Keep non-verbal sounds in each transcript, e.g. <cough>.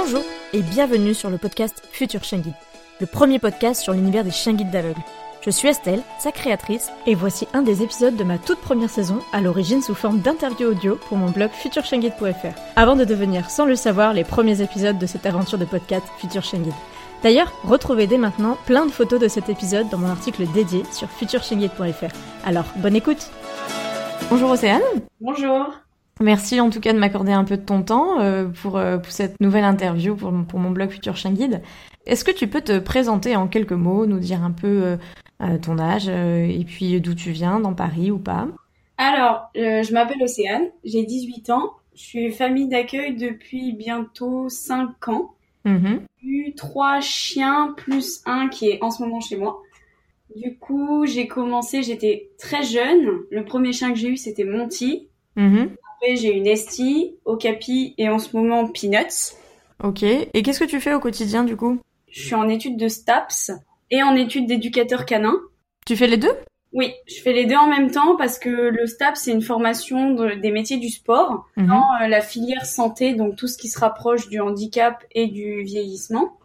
Bonjour et bienvenue sur le podcast Future Chien Guide, le premier podcast sur l'univers des chiens guides d'aveugles. Je suis Estelle, sa créatrice, et voici un des épisodes de ma toute première saison, à l'origine sous forme d'interview audio pour mon blog futurchienguide.fr, avant de devenir, sans le savoir, les premiers épisodes de cette aventure de podcast Future Chien Guide. D'ailleurs, retrouvez dès maintenant plein de photos de cet épisode dans mon article dédié sur futurchienguide.fr. Alors, bonne écoute Bonjour Océane Bonjour Merci en tout cas de m'accorder un peu de ton temps euh, pour, euh, pour, cette nouvelle interview pour, pour mon blog Futur Chien Guide. Est-ce que tu peux te présenter en quelques mots, nous dire un peu euh, ton âge et puis d'où tu viens, dans Paris ou pas? Alors, je m'appelle Océane, j'ai 18 ans, je suis famille d'accueil depuis bientôt 5 ans. Mm-hmm. J'ai eu trois chiens plus un qui est en ce moment chez moi. Du coup, j'ai commencé, j'étais très jeune. Le premier chien que j'ai eu, c'était Monty. Après, j'ai une Estie, Okapi et en ce moment Peanuts. Ok. Et qu'est-ce que tu fais au quotidien du coup? Je suis en études de STAPS et en études d'éducateur canin. Tu fais les deux? Oui, je fais les deux en même temps parce que le STAPS, c'est une formation de, des métiers du sport Mhm. dans euh, la filière santé, donc tout ce qui se rapproche du handicap et du vieillissement.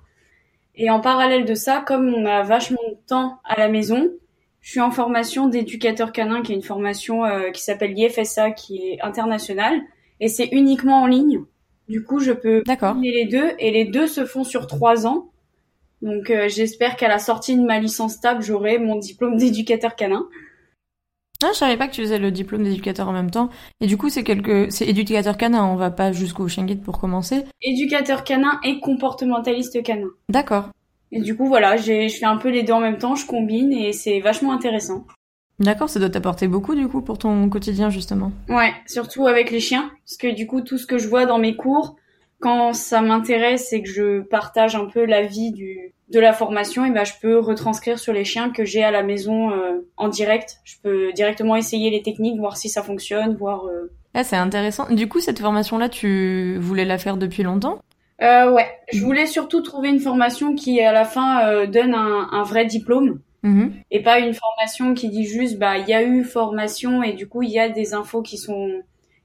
Et en parallèle de ça, comme on a vachement de temps à la maison, je suis en formation d'éducateur canin, qui est une formation euh, qui s'appelle l'IFSA, qui est internationale, et c'est uniquement en ligne. Du coup, je peux D'accord. combiner les deux, et les deux se font sur trois ans. Donc, euh, j'espère qu'à la sortie de ma licence TAP, j'aurai mon diplôme d'éducateur canin. Ah, je savais pas que tu faisais le diplôme d'éducateur en même temps. Et du coup, c'est quelque, c'est éducateur canin. On va pas jusqu'au chien guide pour commencer. Éducateur canin et comportementaliste canin. D'accord. Et du coup, voilà, j'ai, je fais un peu les deux en même temps, je combine, et c'est vachement intéressant. D'accord, ça doit t'apporter beaucoup du coup pour ton quotidien justement. Ouais, surtout avec les chiens, parce que du coup, tout ce que je vois dans mes cours, quand ça m'intéresse et que je partage un peu la vie du de la formation, et ben je peux retranscrire sur les chiens que j'ai à la maison euh, en direct. Je peux directement essayer les techniques, voir si ça fonctionne, voir. euh, Ah, c'est intéressant. Du coup, cette formation-là, tu voulais la faire depuis longtemps? Euh, ouais, je voulais surtout trouver une formation qui à la fin euh, donne un, un vrai diplôme Mhm. et pas une formation qui dit juste bah il y a eu formation et du coup il y a des infos qui sont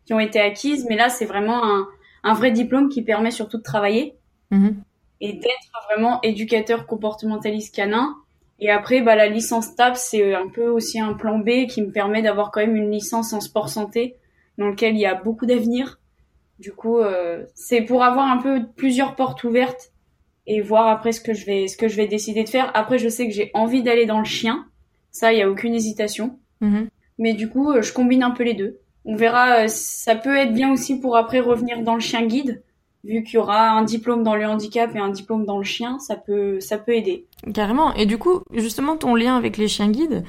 qui ont été acquises, mais là c'est vraiment un un vrai diplôme qui permet surtout de travailler. Mhm. et d'être vraiment éducateur comportementaliste canin. Et après, bah, la licence TAP, c'est un peu aussi un plan B qui me permet d'avoir quand même une licence en sport santé dans lequel il y a beaucoup d'avenir. Du coup, euh, c'est pour avoir un peu plusieurs portes ouvertes et voir après ce que je vais, ce que je vais décider de faire. Après, je sais que j'ai envie d'aller dans le chien. Ça, il y a aucune hésitation. Mhm. Mais du coup, euh, je combine un peu les deux. On verra, euh, ça peut être bien aussi pour après revenir dans le chien guide. Vu qu'il y aura un diplôme dans le handicap et un diplôme dans le chien, ça peut, ça peut aider. Carrément. Et du coup, justement, ton lien avec les chiens guides,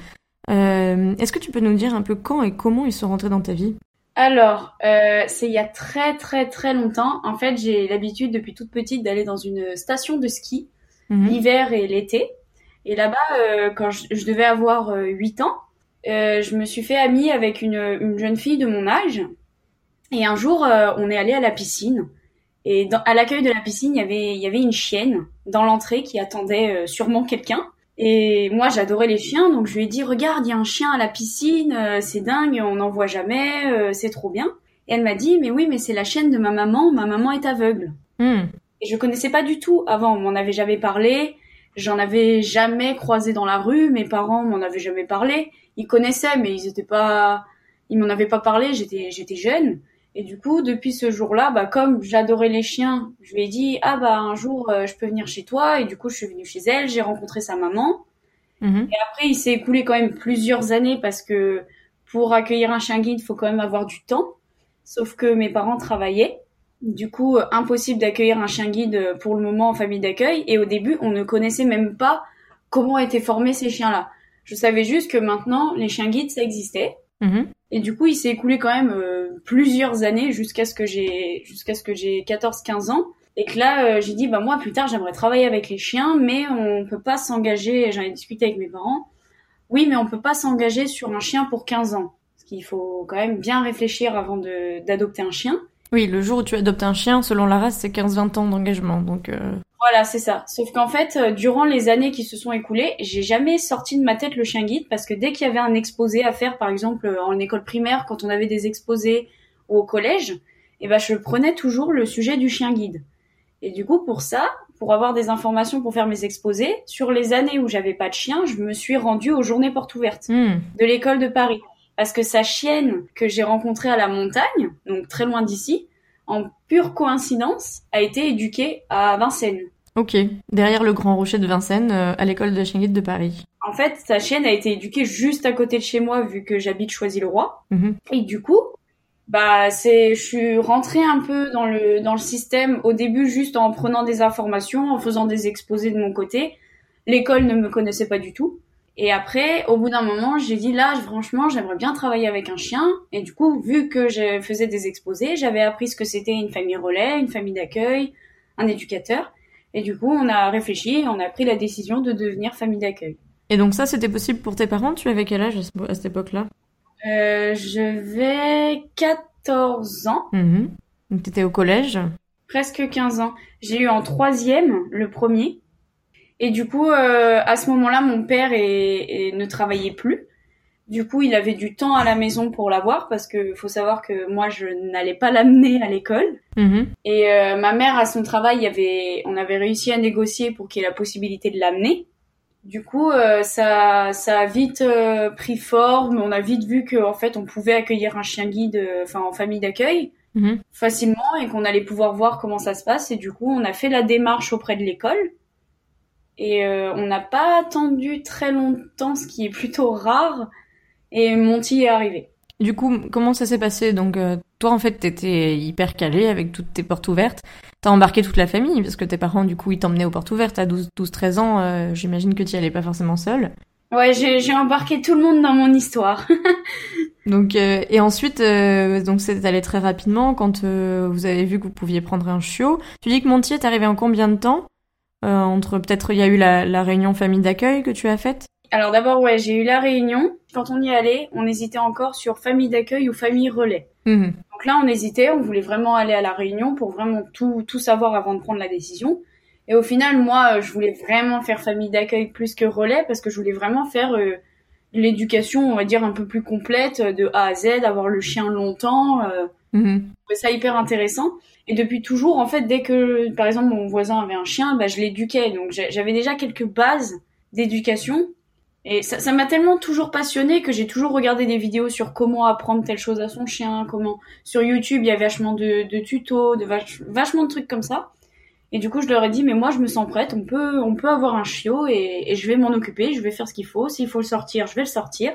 euh, est-ce que tu peux nous dire un peu quand et comment ils sont rentrés dans ta vie? Alors, euh, c'est il y a très très très longtemps. En fait, j'ai l'habitude depuis toute petite d'aller dans une station de ski Mhm. l'hiver et l'été. Et là-bas, euh, quand je, je devais avoir euh, 8 ans, euh, je me suis fait amie avec une, une jeune fille de mon âge. Et un jour, on est allé à la piscine. Et dans, à l'accueil de la piscine, il y avait, il y avait une chienne dans l'entrée qui attendait sûrement quelqu'un. Et moi, j'adorais les chiens, donc je lui ai dit, regarde, il y a un chien à la piscine, euh, c'est dingue, on n'en voit jamais, euh, c'est trop bien. Et elle m'a dit, mais oui, mais c'est la chienne de ma maman, ma maman est aveugle. Mhm. Et je connaissais pas du tout avant, on m'en avait jamais parlé, j'en avais jamais croisé dans la rue, mes parents m'en avaient jamais parlé, ils connaissaient mais ils étaient pas ils m'en avaient pas parlé, j'étais j'étais jeune et du coup depuis ce jour-là, bah comme j'adorais les chiens, je lui ai dit ah bah un jour euh, je peux venir chez toi et du coup je suis venue chez elle, j'ai rencontré sa maman Mhm. et après il s'est écoulé quand même plusieurs années parce que pour accueillir un chien guide, il faut quand même avoir du temps. Sauf que mes parents travaillaient Du coup, euh, impossible d'accueillir un chien guide euh, pour le moment en famille d'accueil. Et au début, on ne connaissait même pas comment étaient formés ces chiens-là. Je savais juste que maintenant, les chiens guides, ça existait. Mhm. Et du coup, il s'est écoulé quand même plusieurs années jusqu'à ce que j'ai jusqu'à ce que j'ai 14-15 ans. Et que là, j'ai dit, bah moi plus tard, j'aimerais travailler avec les chiens, mais on peut pas s'engager. J'en ai discuté avec mes parents. Oui, mais on peut pas s'engager sur un chien pour 15 ans. Parce qu'il faut quand même bien réfléchir avant d'adopter un chien. Oui, le jour où tu adoptes un chien, selon la race, c'est 15-20 ans d'engagement. Donc euh... Voilà, c'est ça. Sauf qu'en fait, euh, durant les années qui se sont écoulées, j'ai jamais sorti de ma tête le chien guide parce que dès qu'il y avait un exposé à faire, par exemple euh, en école primaire, quand on avait des exposés au collège, eh ben je prenais toujours le sujet du chien guide. Et du coup, pour ça, pour avoir des informations pour faire mes exposés, sur les années où j'avais pas de chien, je me suis rendue aux journées portes ouvertes hmm. de l'école de Paris parce que sa chienne que j'ai rencontrée à la montagne, donc très loin d'ici, en pure coïncidence, a été éduquée à Vincennes. Ok, derrière le grand rocher de Vincennes, euh, à l'école de chien guide de Paris. En fait, sa chienne a été éduquée juste à côté de chez moi, vu que j'habite Choisy-le-Roi. Mhm. Et du coup, bah c'est, je suis rentrée un peu dans le dans le système au début juste en prenant des informations, en faisant des exposés de mon côté. L'école ne me connaissait pas du tout. Et après, au bout d'un moment, j'ai dit là, franchement, j'aimerais bien travailler avec un chien. Et du coup, vu que je faisais des exposés, j'avais appris ce que c'était une famille relais, une famille d'accueil, un éducateur. Et du coup, on a réfléchi et on a pris la décision de devenir famille d'accueil. Et donc ça, c'était possible pour tes parents? Tu avais quel âge à cette époque-là? Euh, Je vais 14 ans. Mmh. Donc t'étais au collège? Presque 15 ans. J'ai eu en troisième le premier. Et du coup, euh, à ce moment-là, mon père est, ne travaillait plus. Du coup, il avait du temps à la maison pour l'avoir parce que faut savoir que moi, je n'allais pas l'amener à l'école. Mhm. Et euh, ma mère, à son travail, y avait, on avait réussi à négocier pour qu'il ait la possibilité de l'amener. Du coup, euh, ça, ça a vite euh, pris forme. On a vite vu qu'en fait, on pouvait accueillir un chien guide, euh, enfin en famille d'accueil, Mhm. facilement et qu'on allait pouvoir voir comment ça se passe. Et du coup, on a fait la démarche auprès de l'école. Et euh, on n'a pas attendu très longtemps, ce qui est plutôt rare. Et Monty est arrivé. Du coup, comment ça s'est passé? Donc, euh, toi, en fait, t'étais hyper calé avec toutes tes portes ouvertes. T'as embarqué toute la famille, parce que tes parents, du coup, ils t'emmenaient aux portes ouvertes à 12-13 ans. euh, J'imagine que tu allais pas forcément seule. Ouais, j'ai embarqué tout le monde dans mon histoire. <laughs> Donc, euh, et ensuite, euh, donc c'est allé très rapidement quand euh, vous avez vu que vous pouviez prendre un chiot. Tu dis que Montier est arrivé en combien de temps? Entre peut-être, il y a eu la, la réunion famille d'accueil que tu as faite? Alors d'abord, ouais, j'ai eu la réunion. Quand on y allait, on hésitait encore sur famille d'accueil ou famille relais. Mhm. Donc là, on hésitait, on voulait vraiment aller à la réunion pour vraiment tout, tout savoir avant de prendre la décision. Et au final, moi, euh, je voulais vraiment faire famille d'accueil plus que relais parce que je voulais vraiment faire euh, l'éducation, on va dire, un peu plus complète euh, de A à Z, avoir le chien longtemps. Euh, Mhm. je trouvais ça hyper intéressant. Et depuis toujours, en fait, dès que, par exemple, mon voisin avait un chien, bah, je l'éduquais. Donc j'avais déjà quelques bases d'éducation. Et ça m'a tellement toujours passionné que j'ai toujours regardé des vidéos sur comment apprendre telle chose à son chien, comment sur YouTube il y a vachement de, tutos, de vach- vachement de trucs comme ça. Et du coup je leur ai dit mais moi je me sens prête, on peut on peut avoir un chiot et, je vais m'en occuper, je vais faire ce qu'il faut. S'il faut le sortir, je vais le sortir.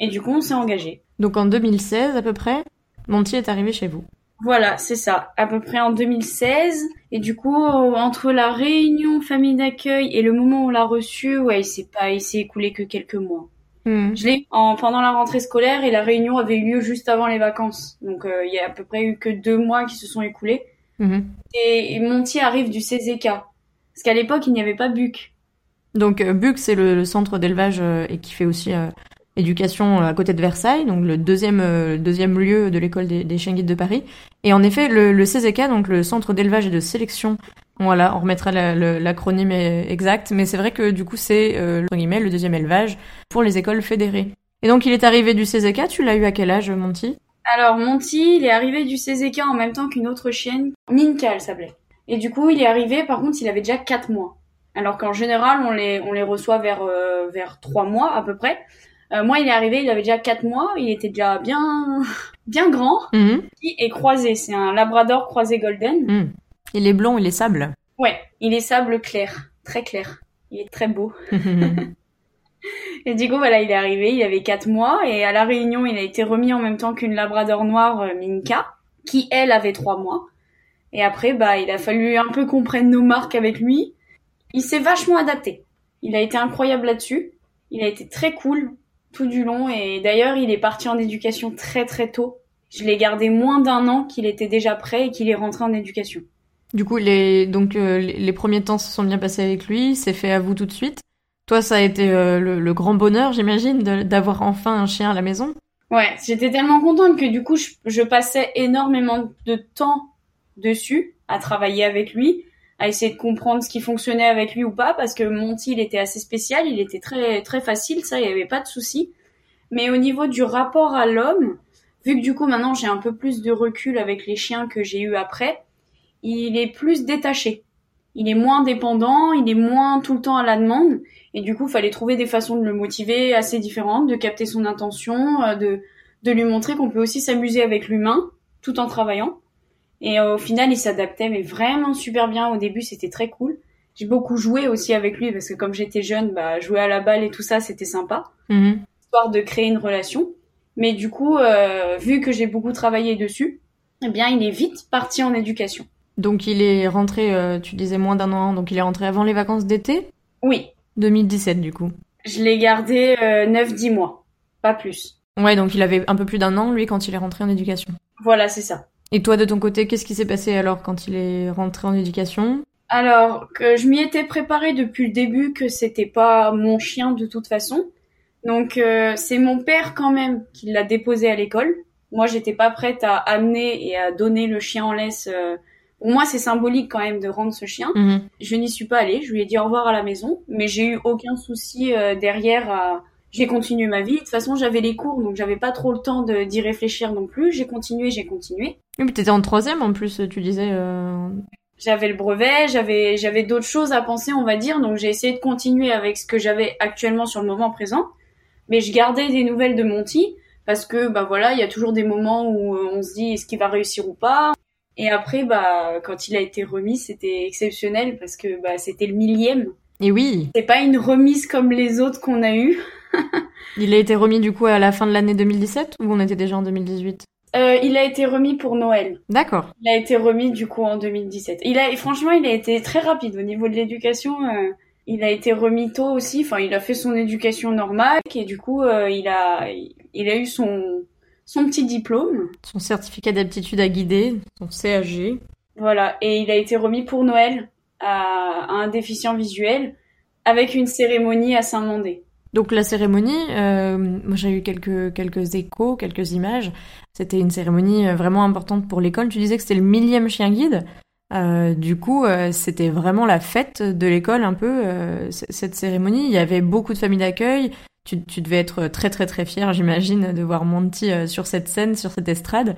Et du coup on s'est engagé. Donc en 2016 à peu près, Montier est arrivé chez vous. Voilà, c'est ça, à peu près en 2016. Et du coup, euh, entre la réunion famille d'accueil et le moment où on l'a reçu, ouais, il s'est pas, il s'est écoulé que quelques mois. Mhm. Je l'ai en, pendant la rentrée scolaire et la réunion avait eu lieu juste avant les vacances. Donc euh, il y a à peu près eu que deux mois qui se sont écoulés. Mhm. Et, et Monty arrive du CZK. Parce qu'à l'époque, il n'y avait pas BUC. Donc euh, BUC, c'est le, le centre d'élevage euh, et qui fait aussi euh, éducation euh, à côté de Versailles, donc le deuxième euh, deuxième lieu de l'école des, des chiens guides de Paris. Et en effet, le, le CZK, donc le centre d'élevage et de sélection, voilà, on remettra l'acronyme euh, exact, mais c'est vrai que du coup c'est euh, le deuxième élevage pour les écoles fédérées. Et donc il est arrivé du CZK, tu l'as eu à quel âge, Monty? Alors Monty, il est arrivé du CZK en même temps qu'une autre chienne, Minka elle s'appelait. Et du coup, il est arrivé, par contre, il avait déjà quatre mois. Alors qu'en général, on les, on les reçoit vers, vers trois mois à peu près. Euh, moi, il est arrivé, il avait déjà quatre mois, il était déjà bien, <laughs> bien grand. Mhm. Et croisé, c'est un Labrador croisé golden. Mhm. Il est blond, il est sable. Ouais, il est sable clair, très clair. Il est très beau. <laughs> <laughs> Et du coup, voilà, il est arrivé, il avait quatre mois, et à la réunion, il a été remis en même temps qu'une Labrador noire euh, Minka, qui elle avait trois mois. Et après, bah, il a fallu un peu qu'on prenne nos marques avec lui. Il s'est vachement adapté. Il a été incroyable là-dessus. Il a été très cool. Tout du long. Et d'ailleurs, il est parti en éducation très très tôt. Je l'ai gardé moins d'un an qu'il était déjà prêt et qu'il est rentré en éducation. Du coup, les, donc, euh, les premiers temps se sont bien passés avec lui, c'est fait à vous tout de suite. Toi, ça a été euh, le, grand bonheur, j'imagine, d'avoir enfin un chien à la maison. Ouais, j'étais tellement contente que du coup, je, passais énormément de temps dessus, à travailler avec lui, à essayer de comprendre ce qui fonctionnait avec lui ou pas, parce que Monty, il était assez spécial, il était très très facile, ça, il n'y avait pas de souci. Mais au niveau du rapport à l'homme, vu que du coup maintenant j'ai un peu plus de recul avec les chiens que j'ai eu après, il est plus détaché. Il est moins dépendant, il est moins tout le temps à la demande. Et du coup, il fallait trouver des façons de le motiver assez différentes, de capter son intention, euh, de, de lui montrer qu'on peut aussi s'amuser avec l'humain tout en travaillant. Et euh, au final, il s'adaptait, mais vraiment super bien. Au début, c'était très cool. J'ai beaucoup joué aussi avec lui parce que comme j'étais jeune, bah, jouer à la balle et tout ça, c'était sympa. Mhm. Histoire de créer une relation. Mais du coup, euh, vu que j'ai beaucoup travaillé dessus, eh bien, il est vite parti en éducation. Donc il est rentré, euh, tu disais moins d'un an, donc il est rentré avant les vacances d'été? Oui. 2017 du coup. Je l'ai gardé euh, 9-10 mois, pas plus. Ouais, donc il avait un peu plus d'un an lui quand il est rentré en éducation. Voilà, c'est ça. Et toi de ton côté, qu'est-ce qui s'est passé alors quand il est rentré en éducation? Alors, que je m'y étais préparée depuis le début que c'était pas mon chien de toute façon. Donc euh, c'est mon père quand même qui l'a déposé à l'école. Moi, j'étais pas prête à amener et à donner le chien en laisse euh, pour moi, c'est symbolique quand même de rendre ce chien. Mhm. Je n'y suis pas allée. Je lui ai dit au revoir à la maison, mais j'ai eu aucun souci euh, derrière. J'ai continué ma vie. De toute façon, j'avais les cours, donc j'avais pas trop le temps d'y réfléchir non plus. J'ai continué, j'ai continué. Oui, mais t'étais en troisième en plus, tu disais. Euh... J'avais le brevet, j'avais j'avais d'autres choses à penser, on va dire. Donc j'ai essayé de continuer avec ce que j'avais actuellement sur le moment présent. Mais je gardais des nouvelles de Monty parce que bah voilà, il y a toujours des moments où euh, on se dit est-ce qu'il va réussir ou pas? Et après, bah, quand il a été remis, c'était exceptionnel parce que bah, c'était le millième. Et oui. C'est pas une remise comme les autres qu'on a eues. <laughs> il a été remis du coup à la fin de l'année 2017 ou on était déjà en 2018 euh, il a été remis pour Noël. D'accord. Il a été remis du coup en 2017. Il a, franchement, il a été très rapide au niveau de l'éducation. Euh, il a été remis tôt aussi. Enfin, il a fait son éducation normale et du coup, euh, il a, il a eu son son petit diplôme. Son certificat d'aptitude à guider, son CAG. Voilà, et il a été remis pour Noël à, un déficient visuel avec une cérémonie à Saint-Mandé. Donc la cérémonie, euh, moi j'ai eu quelques quelques échos, quelques images. C'était une cérémonie euh, vraiment importante pour l'école. Tu disais que c'était le millième chien guide. Euh, du coup, c'était vraiment la fête de l'école un peu cette cérémonie. Il y avait beaucoup de familles d'accueil tu, tu, devais être très très très fier, j'imagine, de voir Monty euh, sur cette scène, sur cette estrade.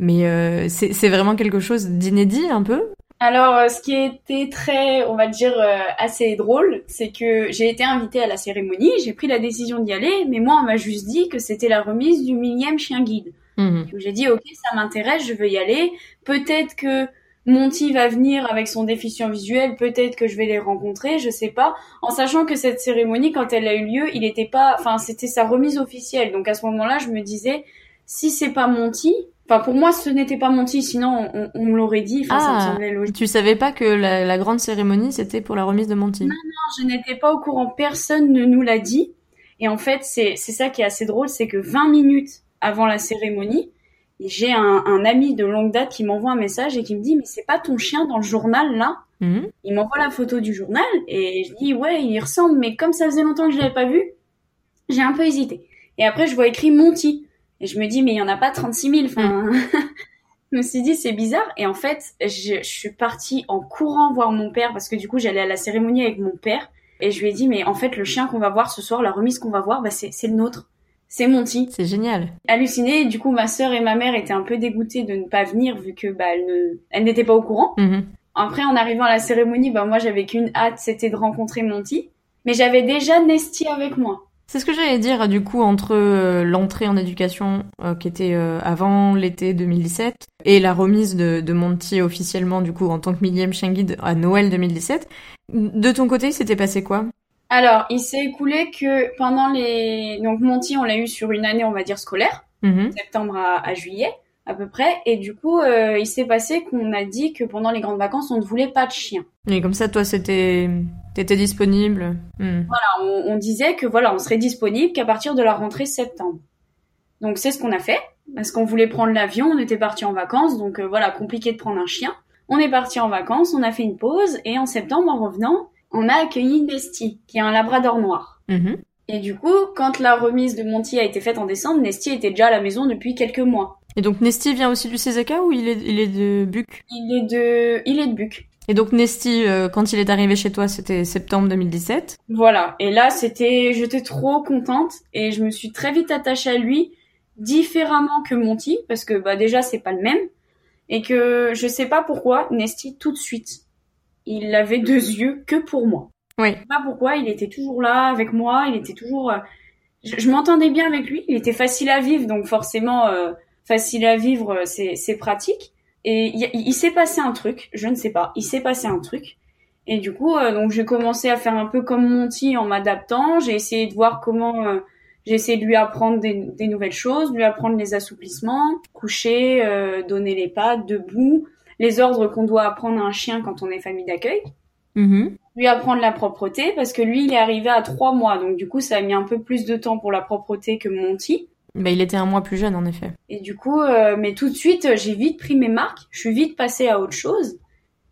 Mais euh, c'est vraiment quelque chose d'inédit un peu? Alors, euh, ce qui était très, on va dire, assez drôle, c'est que j'ai été invitée à la cérémonie, j'ai pris la décision d'y aller, mais moi, on m'a juste dit que c'était la remise du millième chien guide. Mmh. J'ai dit, ok, ça m'intéresse, je veux y aller. Peut-être que Monty va venir avec son déficient visuel, peut-être que je vais les rencontrer, je sais pas. En sachant que cette cérémonie, quand elle a eu lieu, il était pas, enfin, c'était sa remise officielle. Donc à ce moment-là, je me disais, si c'est pas Monty, enfin pour moi, ce n'était pas Monty, sinon on, me l'aurait dit. Enfin, ça me ah, semblait logique. Tu savais pas que la, grande cérémonie c'était pour la remise de Monty Non, non, je n'étais pas au courant. Personne ne nous l'a dit. Et en fait, c'est c'est ça qui est assez drôle, c'est que 20 minutes avant la cérémonie, j'ai un, un, ami de longue date qui m'envoie un message et qui me dit mais c'est pas ton chien dans le journal là? Mhm. Il m'envoie la photo du journal et je dis ouais il ressemble mais comme ça faisait longtemps que je l'avais pas vu, j'ai un peu hésité. Et après je vois écrit Monty et je me dis mais il y en a pas 36 000. Enfin, <laughs> je me suis dit c'est bizarre et en fait je, je suis partie en courant voir mon père parce que du coup j'allais à la cérémonie avec mon père et je lui ai dit mais en fait le chien qu'on va voir ce soir, la remise qu'on va voir, bah c'est le nôtre c'est Monty. C'est génial. Halluciné. Du coup, ma sœur et ma mère étaient un peu dégoûtées de ne pas venir vu que bah elles n'étaient pas au courant. Mhm. Après, en arrivant à la cérémonie, bah moi j'avais qu'une hâte, c'était de rencontrer Monty. Mais j'avais déjà Nesty avec moi. C'est ce que j'allais dire, du coup, entre euh, l'entrée en éducation, euh, qui était euh, avant l'été 2017, et la remise de, de, Monty officiellement, du coup, en tant que millième chien guide à Noël 2017. De ton côté, c'était passé quoi? Alors, il s'est écoulé que pendant les... Donc Monty, on l'a eu sur une année, on va dire, scolaire, mhm. septembre à, juillet. à peu près. Et du coup, euh, il s'est passé qu'on a dit que pendant les grandes vacances, on ne voulait pas de chien. Et comme ça, toi, c'était, t'étais disponible. Hmm. Voilà, on, on, disait que voilà, on serait disponible qu'à partir de la rentrée septembre. Donc c'est ce qu'on a fait parce qu'on voulait prendre l'avion, on était parti en vacances, donc euh, voilà, compliqué de prendre un chien. On est parti en vacances, on a fait une pause et en septembre, en revenant, on a accueilli Nesty, qui est un labrador noir. Mm-hmm. Et du coup, quand la remise de Monty a été faite en décembre, Nesty était déjà à la maison depuis quelques mois. Et donc Nesty vient aussi du Césaka ou il est, il est de Buc? Il est de, il est de Buc. Et donc Nesty, euh, quand il est arrivé chez toi, c'était septembre 2017. Voilà. Et là, c'était, j'étais trop contente et je me suis très vite attachée à lui, différemment que Monty, parce que bah déjà c'est pas le même et que je sais pas pourquoi Nesty tout de suite, il avait deux yeux que pour moi. Oui. Je sais pas pourquoi, il était toujours là avec moi, il était toujours. euh, Je, je m'entendais bien avec lui, il était facile à vivre, donc forcément euh, facile à vivre, euh, c'est pratique. Et il, il s'est passé un truc, je ne sais pas, il s'est passé un truc. Et du coup, euh, donc j'ai commencé à faire un peu comme Monty en m'adaptant. J'ai essayé de voir comment. euh, j'ai essayé de lui apprendre des, des nouvelles choses, lui apprendre les assouplissements, coucher, euh, donner les pattes, debout, les ordres qu'on doit apprendre à un chien quand on est famille d'accueil. Mhm. lui apprendre la propreté parce que lui il est arrivé à trois mois. Donc du coup ça a mis un peu plus de temps pour la propreté que Monty Bah, il était un mois plus jeune, en effet. et du coup euh, mais tout de suite euh, j'ai vite pris mes marques. Je suis vite passée à autre chose.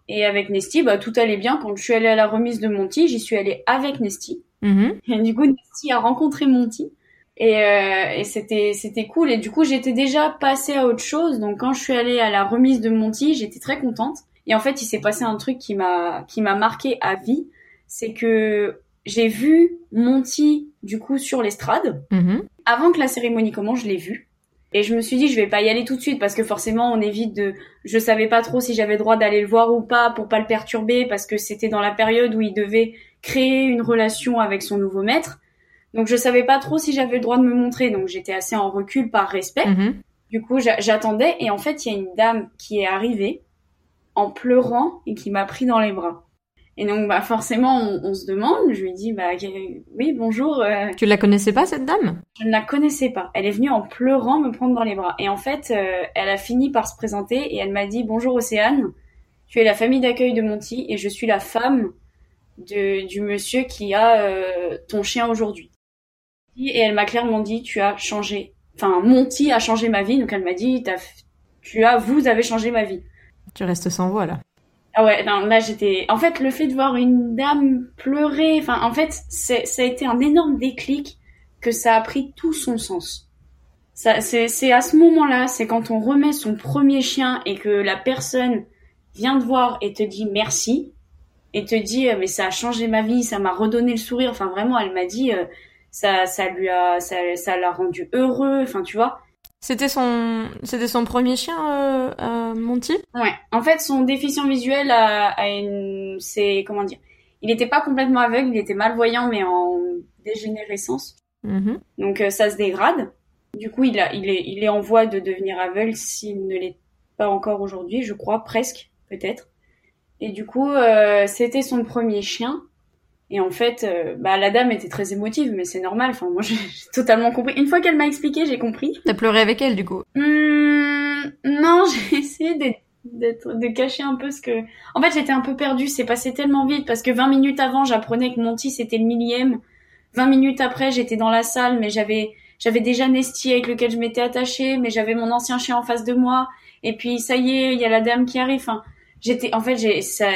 Et avec Nesty bah tout allait bien. Quand je suis allée à la remise de Monty j'y suis allée avec Nesty. Mhm. et du coup Nesty a rencontré Monty et, euh, et c'était c'était cool. Et du coup j'étais déjà passée à autre chose. Donc quand je suis allée à la remise de Monty j'étais très contente. Et en fait il s'est passé un truc qui m'a qui m'a marqué à vie. C'est que j'ai vu Monty du coup sur l'estrade. Mhm. avant que la cérémonie commence je l'ai vu. Et je me suis dit je vais pas y aller tout de suite parce que forcément on évite de je savais pas trop si j'avais le droit d'aller le voir ou pas pour pas le perturber parce que c'était dans la période où il devait créer une relation avec son nouveau maître donc je savais pas trop si j'avais le droit de me montrer donc j'étais assez en recul par respect Mhm. du coup, j'a- j'attendais et en fait, il y a une dame qui est arrivée en pleurant et qui m'a pris dans les bras. Et donc, bah forcément, on, on se demande. Je lui dis, bah oui, bonjour. euh, Tu la connaissais pas, cette dame? je ne la connaissais pas. Elle est venue en pleurant me prendre dans les bras. Et en fait, euh, elle a fini par se présenter et elle m'a dit, bonjour Océane. Tu es la famille d'accueil de Monty et je suis la femme de, du monsieur qui a euh, ton chien aujourd'hui. Et elle m'a clairement dit, tu as changé. Enfin, Monty a changé ma vie. Donc elle m'a dit, T'as f- tu as, vous avez changé ma vie. Tu restes sans voix, là. Ah ouais, non, là j'étais. En fait, le fait de voir une dame pleurer, enfin, en fait, ça a été un énorme déclic que ça a pris tout son sens. Ça, c'est, c'est à ce moment-là, c'est quand on remet son premier chien et que la personne vient te voir et te dit merci et te dit euh, mais ça a changé ma vie, ça m'a redonné le sourire. Enfin vraiment, elle m'a dit euh, ça, ça lui a, ça, ça l'a rendu heureux. Enfin tu vois. C'était son, c'était son premier chien, euh, euh, Monty Ouais. En fait, son déficient visuel a, a une, c'est comment dire, il n'était pas complètement aveugle, il était malvoyant mais en dégénérescence. Mhm. Donc euh, ça se dégrade. Du coup, il, a, il, est, il est en voie de devenir aveugle s'il ne l'est pas encore aujourd'hui, je crois, presque, peut-être. Et du coup, euh, c'était son premier chien. Et en fait, euh, bah, la dame était très émotive, mais c'est normal. Enfin, moi, <laughs> j'ai totalement compris. Une fois qu'elle m'a expliqué, j'ai compris. T'as pleuré avec elle, du coup? Hum, non, <laughs> j'ai essayé d'être, de cacher un peu ce que... En fait, j'étais un peu perdue. C'est passé tellement vite parce que 20 minutes avant, j'apprenais que Monty, c'était le millième. 20 minutes après, j'étais dans la salle, mais j'avais, j'avais déjà Nesty avec lequel je m'étais attachée, mais j'avais mon ancien chien en face de moi. Et puis, ça y est, il y a la dame qui arrive. Enfin, j'étais, en fait, j'ai, ça,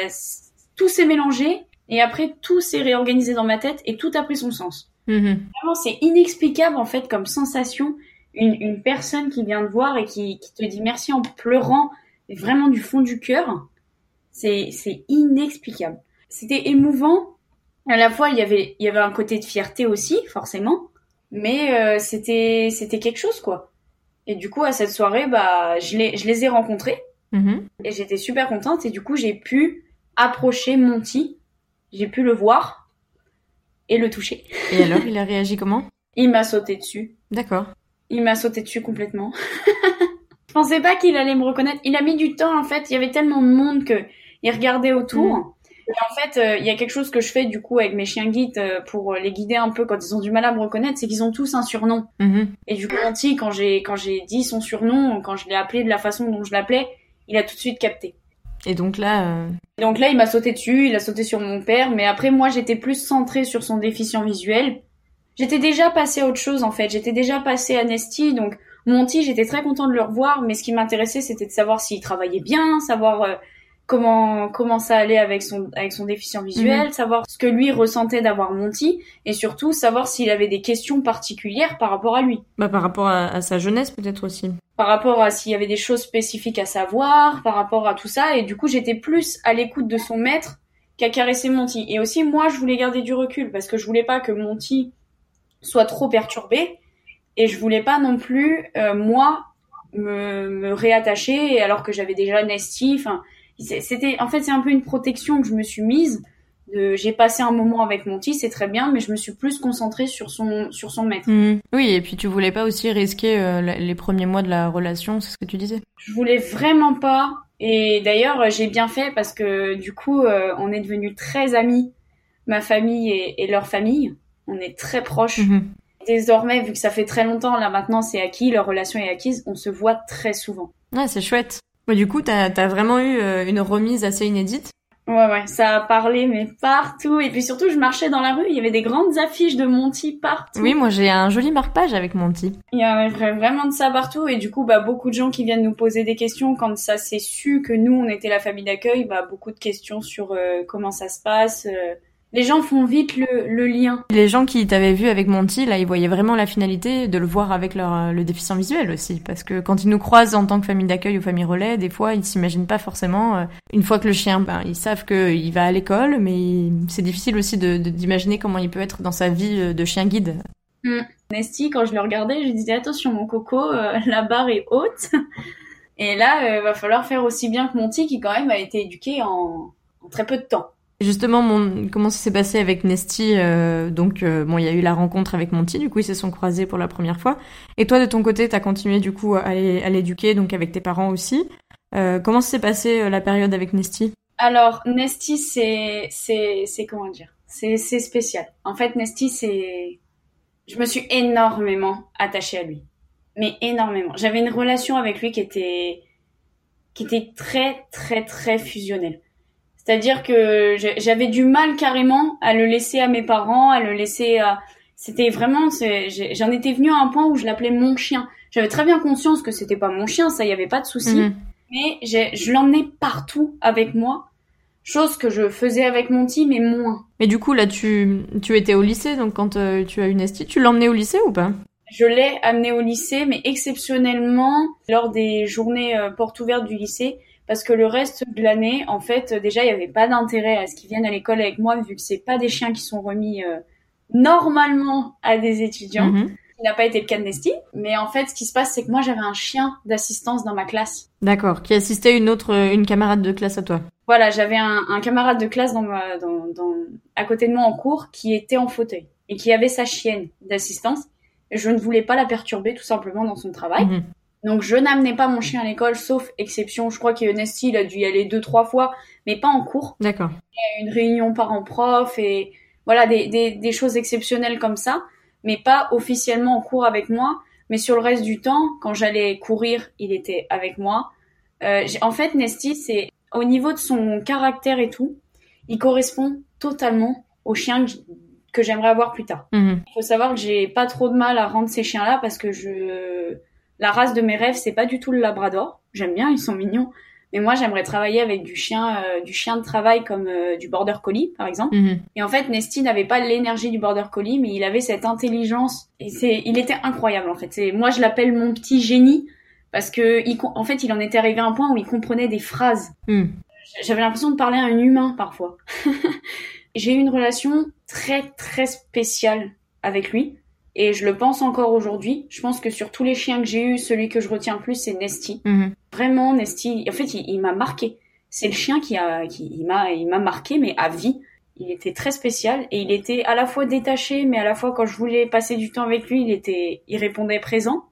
tout s'est mélangé. Et après, tout s'est réorganisé dans ma tête et tout a pris son sens. Mhm. Vraiment, c'est inexplicable en fait comme sensation. Une, une personne qui vient te voir et qui, qui te dit merci en pleurant, vraiment du fond du cœur, c'est c'est inexplicable. C'était émouvant. À la fois, il y avait il y avait un côté de fierté aussi, forcément, mais euh, c'était c'était quelque chose quoi. Et du coup, à cette soirée, bah, je les je les ai rencontrés Mhm. et j'étais super contente et du coup, j'ai pu approcher Monty, j'ai pu le voir et le toucher. Et alors, il a réagi comment? Il m'a sauté dessus. D'accord. Il m'a sauté dessus complètement. <laughs> je pensais pas qu'il allait me reconnaître. Il a mis du temps en fait. Il y avait tellement de monde que il regardait autour. en fait, euh, il y a quelque chose que je fais du coup avec mes chiens guides euh, pour les guider un peu quand ils ont du mal à me reconnaître, c'est qu'ils ont tous un surnom. Mhm. Et du coup, Monty, quand j'ai quand j'ai dit son surnom, quand je l'ai appelé de la façon dont je l'appelais, il a tout de suite capté. Et donc là, euh, donc là, il m'a sauté dessus, il a sauté sur mon père, mais après moi, j'étais plus centrée sur son déficient visuel. J'étais déjà passée à autre chose en fait, j'étais déjà passée à Nesty, donc Monty, j'étais très content de le revoir, mais ce qui m'intéressait, c'était de savoir s'il travaillait bien, savoir euh, comment comment ça allait avec son avec son déficient visuel, savoir ce que lui ressentait d'avoir Monty, et surtout savoir s'il avait des questions particulières par rapport à lui, bah, par rapport à, à sa jeunesse peut-être aussi. par rapport à s'il y avait des choses spécifiques à savoir, par rapport à tout ça, et du coup j'étais plus à l'écoute de son maître qu'à caresser Monty. Et aussi moi, je voulais garder du recul parce que je voulais pas que Monty soit trop perturbé, et je voulais pas non plus euh, moi me, me réattacher alors que j'avais déjà Nesty. Enfin, c'était en fait c'est un peu une protection que je me suis mise. De, j'ai passé un moment avec Monty, c'est très bien, mais je me suis plus concentrée sur son sur son maître. Mhm. Oui, et puis tu voulais pas aussi risquer euh, les premiers mois de la relation, c'est ce que tu disais. Je voulais vraiment pas. Et d'ailleurs, j'ai bien fait parce que du coup, euh, on est devenus très amis, ma famille et, et leur famille. On est très proches. Mhm. Désormais, vu que ça fait très longtemps, là maintenant c'est acquis, leur relation est acquise, on se voit très souvent. Ouais, c'est chouette. Mais du coup, t'as as vraiment eu euh, une remise assez inédite. Ouais, ouais, ça a parlé, mais partout. Et puis surtout, je marchais dans la rue, il y avait des grandes affiches de Monty partout. Oui, moi j'ai un joli marque-page avec Monty. Il y avait vra- vraiment de ça partout. Et du coup, bah, beaucoup de gens qui viennent nous poser des questions quand ça s'est su que nous, on était la famille d'accueil, bah, beaucoup de questions sur euh, comment ça se passe. euh. Les gens font vite le, le lien. Les gens qui t'avaient vu avec Monty, là, ils voyaient vraiment la finalité de le voir avec leur, euh, le déficient visuel aussi. Parce que quand ils nous croisent en tant que famille d'accueil ou famille relais, des fois, ils s'imaginent pas forcément, euh, une fois que le chien, ben, ils savent qu'il va à l'école, mais il- c'est difficile aussi de, de- d'imaginer comment il peut être dans sa vie euh, de chien guide. Nesty, quand je le regardais, je disais attention mon coco, euh, <laughs> la barre est haute. Et là, euh, va falloir faire aussi bien que Monty, qui quand même a été éduqué en, en très peu de temps. Justement, mon, comment ça s'est passé avec Nesty euh, Donc, euh, bon, il y a eu la rencontre avec Monty, du coup, ils se sont croisés pour la première fois. Et toi, de ton côté, t'as continué du coup à l'é- à l'éduquer, donc avec tes parents aussi. Euh, comment s'est passée euh, la période avec Nesty Alors, Nesty, c'est, c'est, c'est comment dire? C'est, c'est spécial. En fait, Nesty, c'est, je me suis énormément attachée à lui, mais énormément. J'avais une relation avec lui qui était, qui était très, très, très fusionnelle. C'est-à-dire que j'avais du mal carrément à le laisser à mes parents, à le laisser à. C'était vraiment, j'en étais venue à un point où je l'appelais mon chien. J'avais très bien conscience que c'était pas mon chien, ça y avait pas de souci Mhm. mais je l'emmenais partout avec moi, chose que je faisais avec Monty, mais moins. Mais du coup, là, tu, tu étais au lycée, donc quand euh, tu as eu Nesty, tu l'emmenais au lycée ou pas? Je l'ai amené au lycée, mais exceptionnellement lors des journées euh, portes ouvertes du lycée, parce que le reste de l'année, en fait, déjà, il n'y avait pas d'intérêt à ce qu'ils viennent à l'école avec moi, vu que c'est pas des chiens qui sont remis euh, normalement à des étudiants. Mhm. Qui n'a pas été le cas de Nesty. Mais en fait, ce qui se passe, c'est que moi, j'avais un chien d'assistance dans ma classe. D'accord, qui assistait une autre, une camarade de classe à toi. Voilà, j'avais un, un camarade de classe dans ma, dans, dans, à côté de moi en cours qui était en fauteuil et qui avait sa chienne d'assistance. Je ne voulais pas la perturber tout simplement dans son travail. Mhm. Donc je n'amenais pas mon chien à l'école, sauf exception. Je crois que Nesty, il a dû y aller deux, trois fois, mais pas en cours. D'accord. Une réunion parents-prof et voilà, des, des, des choses exceptionnelles comme ça, mais pas officiellement en cours avec moi. Mais sur le reste du temps, quand j'allais courir, il était avec moi. Euh, j'ai- en fait, Nesty, c'est au niveau de son caractère et tout, il correspond totalement au chien que que j'aimerais avoir plus tard. Mhm. Il faut savoir que j'ai pas trop de mal à rendre ces chiens-là parce que je, la race de mes rêves, c'est pas du tout le Labrador. J'aime bien, ils sont mignons. Mais moi, j'aimerais travailler avec du chien, euh, du chien de travail comme euh, du Border Collie, par exemple. Mhm. Et en fait, Nesty n'avait pas l'énergie du Border Collie, mais il avait cette intelligence. Et c'est, il était incroyable, en fait. C'est, moi, je l'appelle mon petit génie parce que, il, en fait, il en était arrivé à un point où il comprenait des phrases. Mhm. J'avais l'impression de parler à un humain parfois. <laughs> J'ai eu une relation très très spéciale avec lui et je le pense encore aujourd'hui. Je pense que sur tous les chiens que j'ai eus, celui que je retiens le plus c'est Nesty. Mhm. Vraiment Nesty, en fait il, il m'a marqué. C'est le chien qui a qui il m'a il m'a marqué mais à vie. Il était très spécial et il était à la fois détaché mais à la fois quand je voulais passer du temps avec lui, il était il répondait présent.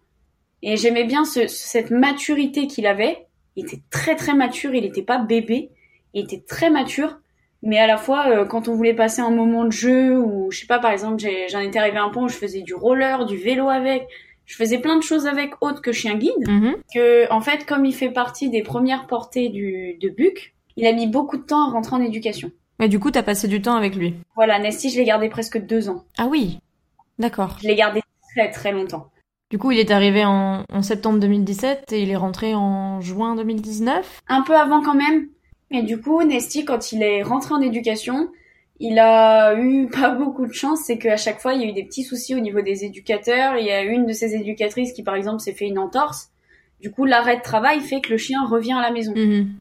Et j'aimais bien ce, cette maturité qu'il avait. Il était très très mature, il n'était pas bébé, il était très mature, Mais à la fois, euh, quand on voulait passer un moment de jeu, ou je sais pas, par exemple, j'en étais arrivé à un point où je faisais du roller, du vélo avec, je faisais plein de choses avec autre que chien guide. Mhm. Que, en fait, comme il fait partie des premières portées du, de Buc, il a mis beaucoup de temps à rentrer en éducation. Mais du coup, t'as passé du temps avec lui. Voilà, Nesty, je l'ai gardé presque deux ans. Ah oui. D'accord. Je l'ai gardé très très longtemps. Du coup, il est arrivé en, en septembre 2017 et il est rentré en juin 2019. Un peu avant quand même. Et du coup, Nesty, quand il est rentré en éducation, il a eu <laughs> pas beaucoup de chance. C'est qu'à chaque fois, il y a eu des petits soucis au niveau des éducateurs. Il y a une de ces éducatrices qui, par exemple, s'est fait une entorse. Du coup, l'arrêt de travail fait que le chien revient à la maison. Mhm.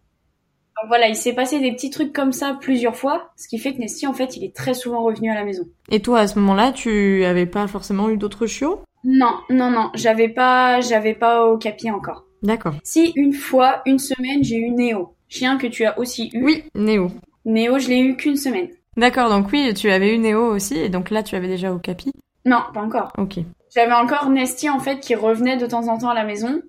Donc voilà, il s'est passé des petits trucs comme ça plusieurs fois, ce qui fait que Nesty, en fait, il est très souvent revenu à la maison. Et toi, à ce moment-là, tu avais pas forcément eu d'autres chiots? Non, non, non, j'avais pas, j'avais pas au capi encore. D'accord. Si une fois, une semaine, j'ai eu Néo, chien que tu as aussi eu. Oui, Néo. Néo, je l'ai eu qu'une semaine. D'accord, donc oui, tu avais eu Néo aussi, et donc là, tu avais déjà Okapi. Non, pas encore. Ok. J'avais encore Nesty en fait qui revenait de temps en temps à la maison.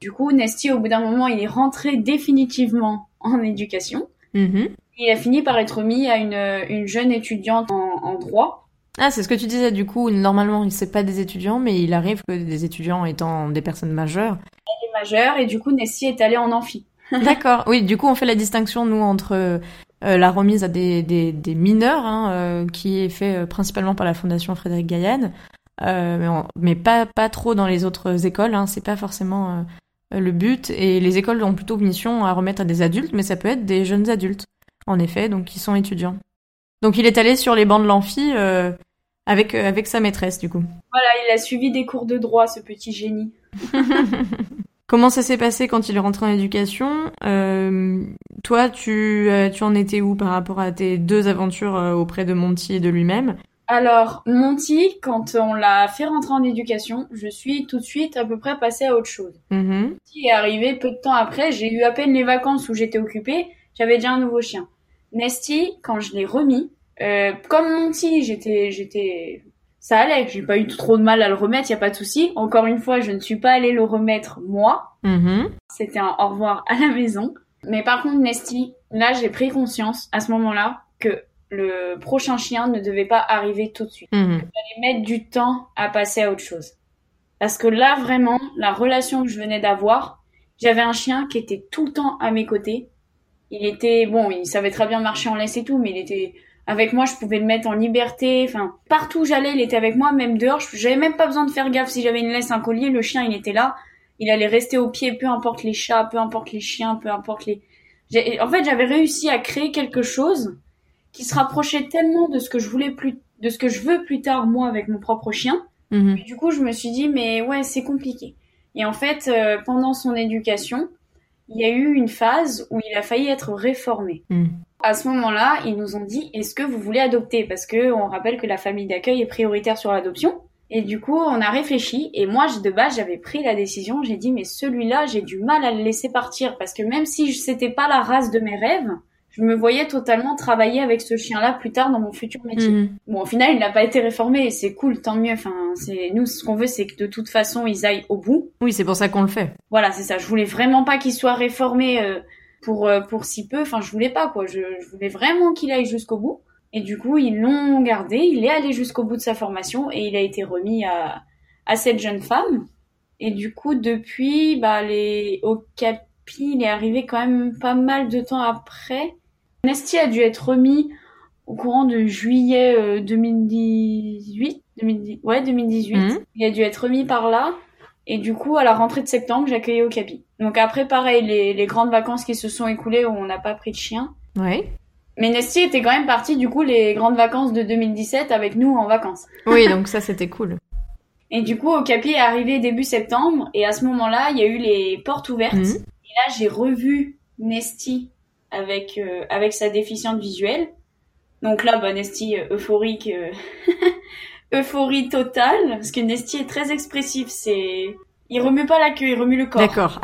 Du coup, Nesty, au bout d'un moment, il est rentré définitivement en éducation. Mhm. Il a fini par être mis à une, une jeune étudiante en, en droit. Ah, c'est ce que tu disais, du coup, normalement, c'est pas des étudiants, mais il arrive que des étudiants étant des personnes majeures. Elle est majeure et du coup, Nesty est allée en amphi. <laughs> D'accord. Oui, du coup, on fait la distinction, nous, entre euh, la remise à des, des, des mineurs, hein, euh, qui est fait euh, principalement par la Fondation Frédéric Gaillan, euh, mais, on- mais pas, pas trop dans les autres écoles, hein, c'est pas forcément euh, le but. Et les écoles ont plutôt mission à remettre à des adultes, mais ça peut être des jeunes adultes, en effet, donc qui sont étudiants. Donc il est allé sur les bancs de l'amphi euh, avec, euh, avec sa maîtresse, du coup. Voilà, il a suivi des cours de droit, ce petit génie. <laughs> Comment ça s'est passé quand il est rentré en éducation Euh, Toi, tu, euh, tu en étais où par rapport à tes deux aventures euh, auprès de Monty et de lui-même? Alors, Monty, quand on l'a fait rentrer en éducation, je suis tout de suite à peu près passée à autre chose. Mhm. qui est arrivé peu de temps après. J'ai eu à peine les vacances où j'étais occupée. J'avais déjà un nouveau chien. Nesty, quand je l'ai remis, euh, comme Monty, j'étais, j'étais, ça allait. J'ai pas eu trop de mal à le remettre. Y a pas de souci. Encore une fois, je ne suis pas allée le remettre moi. Mhm. C'était un au revoir à la maison. Mais par contre, Nesty, là, j'ai pris conscience à ce moment-là que le prochain chien ne devait pas arriver tout de suite Mhm. fallait mettre du temps à passer à autre chose. Parce que là, vraiment, la relation que je venais d'avoir, j'avais un chien qui était tout le temps à mes côtés. Il était, bon, il savait très bien marcher en laisse et tout, mais il était avec moi, je pouvais le mettre en liberté. Enfin, partout où j'allais, il était avec moi, même dehors. je- J'avais même pas besoin de faire gaffe si j'avais une laisse, un collier, le chien, il était là. Il allait rester au pied, peu importe les chats, peu importe les chiens, peu importe les... En fait, j'avais réussi à créer quelque chose qui se rapprochait tellement de ce que je voulais plus, de ce que je veux plus tard, moi, avec mon propre chien. Mhm. Du coup, je me suis dit, mais ouais, c'est compliqué. Et en fait, euh, pendant son éducation, il y a eu une phase où il a failli être réformé. Mhm. À ce moment-là, ils nous ont dit, est-ce que vous voulez adopter? Parce que on rappelle que la famille d'accueil est prioritaire sur l'adoption. Et du coup, on a réfléchi. Et moi, de base, j'avais pris la décision. J'ai dit, mais celui-là, j'ai du mal à le laisser partir. Parce que même si c'était pas la race de mes rêves, je me voyais totalement travailler avec ce chien-là plus tard dans mon futur métier. Mhm. Bon, au final, il n'a pas été réformé, et c'est cool, tant mieux. Enfin, c'est nous, ce qu'on veut, c'est que de toute façon, ils aillent au bout. Oui, c'est pour ça qu'on le fait. Voilà, c'est ça. Je voulais vraiment pas qu'il soit réformé euh, pour euh, pour si peu. Enfin, je voulais pas quoi. Je, je voulais vraiment qu'il aille jusqu'au bout. Et du coup, ils l'ont gardé. Il est allé jusqu'au bout de sa formation et il a été remis à à cette jeune femme. Et du coup, depuis, bah les au capi, il est arrivé quand même pas mal de temps après. Nesty a dû être remis au courant de juillet euh, 2018, 2010, ouais 2018. Mhm. Il a dû être remis par là. Et du coup, à la rentrée de septembre, j'accueillais au Capi. Donc après, pareil, les, les grandes vacances qui se sont écoulées où on n'a pas pris de chien. Ouais. Mais Nesty était quand même parti, du coup, les grandes vacances de 2017 avec nous en vacances. Oui, donc ça, c'était cool. <laughs> Et du coup, au Capi est arrivé début septembre. Et à ce moment-là, il y a eu les portes ouvertes. Mhm. Et là, j'ai revu Nesty avec, euh, avec sa déficiente visuelle. Donc là, bah, Nesty euh, euphorique, euh, <laughs> euphorie totale, parce que Nesty est très expressif. C'est, il remue pas la queue, il remue le corps. D'accord.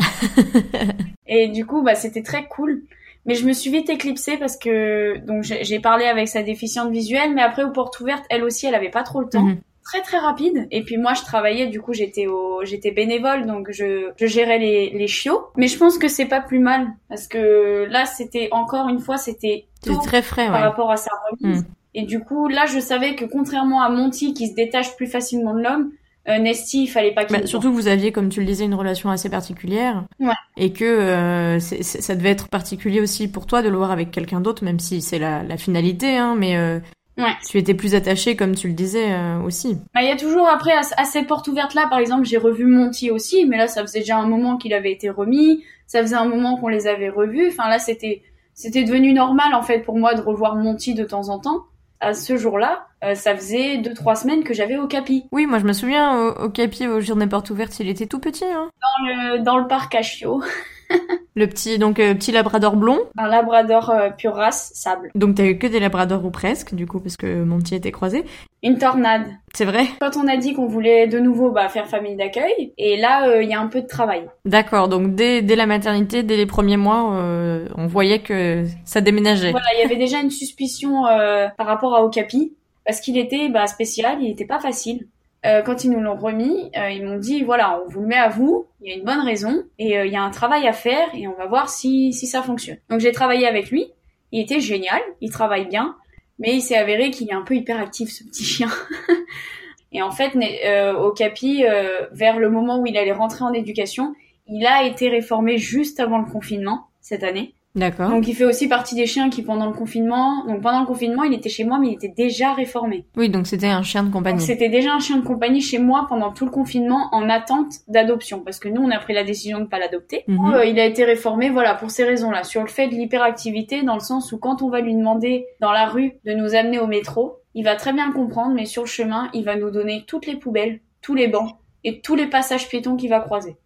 <laughs> Et du coup, bah, c'était très cool. Mais je me suis vite éclipsée parce que donc j'ai parlé avec sa déficiente visuelle, mais après aux portes ouvertes, elle aussi, elle avait pas trop le temps. Mhm. très très rapide. Et puis moi, je travaillais, du coup, j'étais au, j'étais bénévole, donc je, je gérais les, les chiots. Mais je pense que c'est pas plus mal parce que là, c'était encore une fois, c'était C'est très frais, par ouais. rapport à sa remise. Mm. Et du coup, là, je savais que contrairement à Monty qui se détache plus facilement de l'homme, euh, Nesty, il fallait pas qu'il Bah, surtout que vous aviez, comme tu le disais, une relation assez particulière. Ouais. Et que euh, ça devait être particulier aussi pour toi de le voir avec quelqu'un d'autre, même si c'est la, la finalité, hein, mais euh, Ouais. tu étais plus attaché, comme tu le disais euh, aussi. Bah, il y a toujours après à, à cette porte ouverte là, par exemple, j'ai revu Monty aussi, mais là ça faisait déjà un moment qu'il avait été remis, ça faisait un moment qu'on les avait revus. Enfin là c'était c'était devenu normal en fait pour moi de revoir Monty de temps en temps. À ce jour-là, euh, ça faisait deux trois semaines que j'avais au capi Oui, moi je me souviens au, au Capi, au jour des portes ouvertes, il était tout petit. Hein. dans le dans le parc à <laughs> Le petit, donc euh, petit labrador blond. un Labrador euh, pure race sable, Donc t'as eu que des labradors ou presque, du coup, parce que mon petit était croisé. une tornade. C'est vrai? Quand on a dit qu'on voulait de nouveau bah, faire famille d'accueil, et là euh, il y a un peu de travail. D'accord, donc dès, dès la maternité, dès les premiers mois, euh, on voyait que ça déménageait. Voilà, il y avait déjà une suspicion euh, par rapport à Okapi, parce qu'il était bah, spécial, il était pas facile. Euh, quand ils nous l'ont remis, euh, ils m'ont dit voilà, on vous le met à vous, il y a une bonne raison, et euh, il y a un travail à faire, et on va voir si, si ça fonctionne. Donc j'ai travaillé avec lui, il était génial, il travaille bien, mais il s'est avéré qu'il est un peu hyperactif ce petit chien. <laughs> et en fait, euh, Okapi, euh, vers le moment où il allait rentrer en éducation, il a été réformé juste avant le confinement cette année. D'accord. Donc il fait aussi partie des chiens qui pendant le confinement, donc pendant le confinement, il était chez moi mais il était déjà réformé. Oui, donc c'était un chien de Donc compagnie. c'était déjà un chien de compagnie chez moi pendant tout le confinement en attente d'adoption parce que nous on a pris la décision de pas l'adopter. Mhm. Euh, il a été réformé voilà pour ces raisons-là, sur le fait de l'hyperactivité dans le sens où quand on va lui demander dans la rue de nous amener au métro, il va très bien le comprendre mais sur le chemin, il va nous donner toutes les poubelles, tous les bancs et tous les passages piétons qu'il va croiser.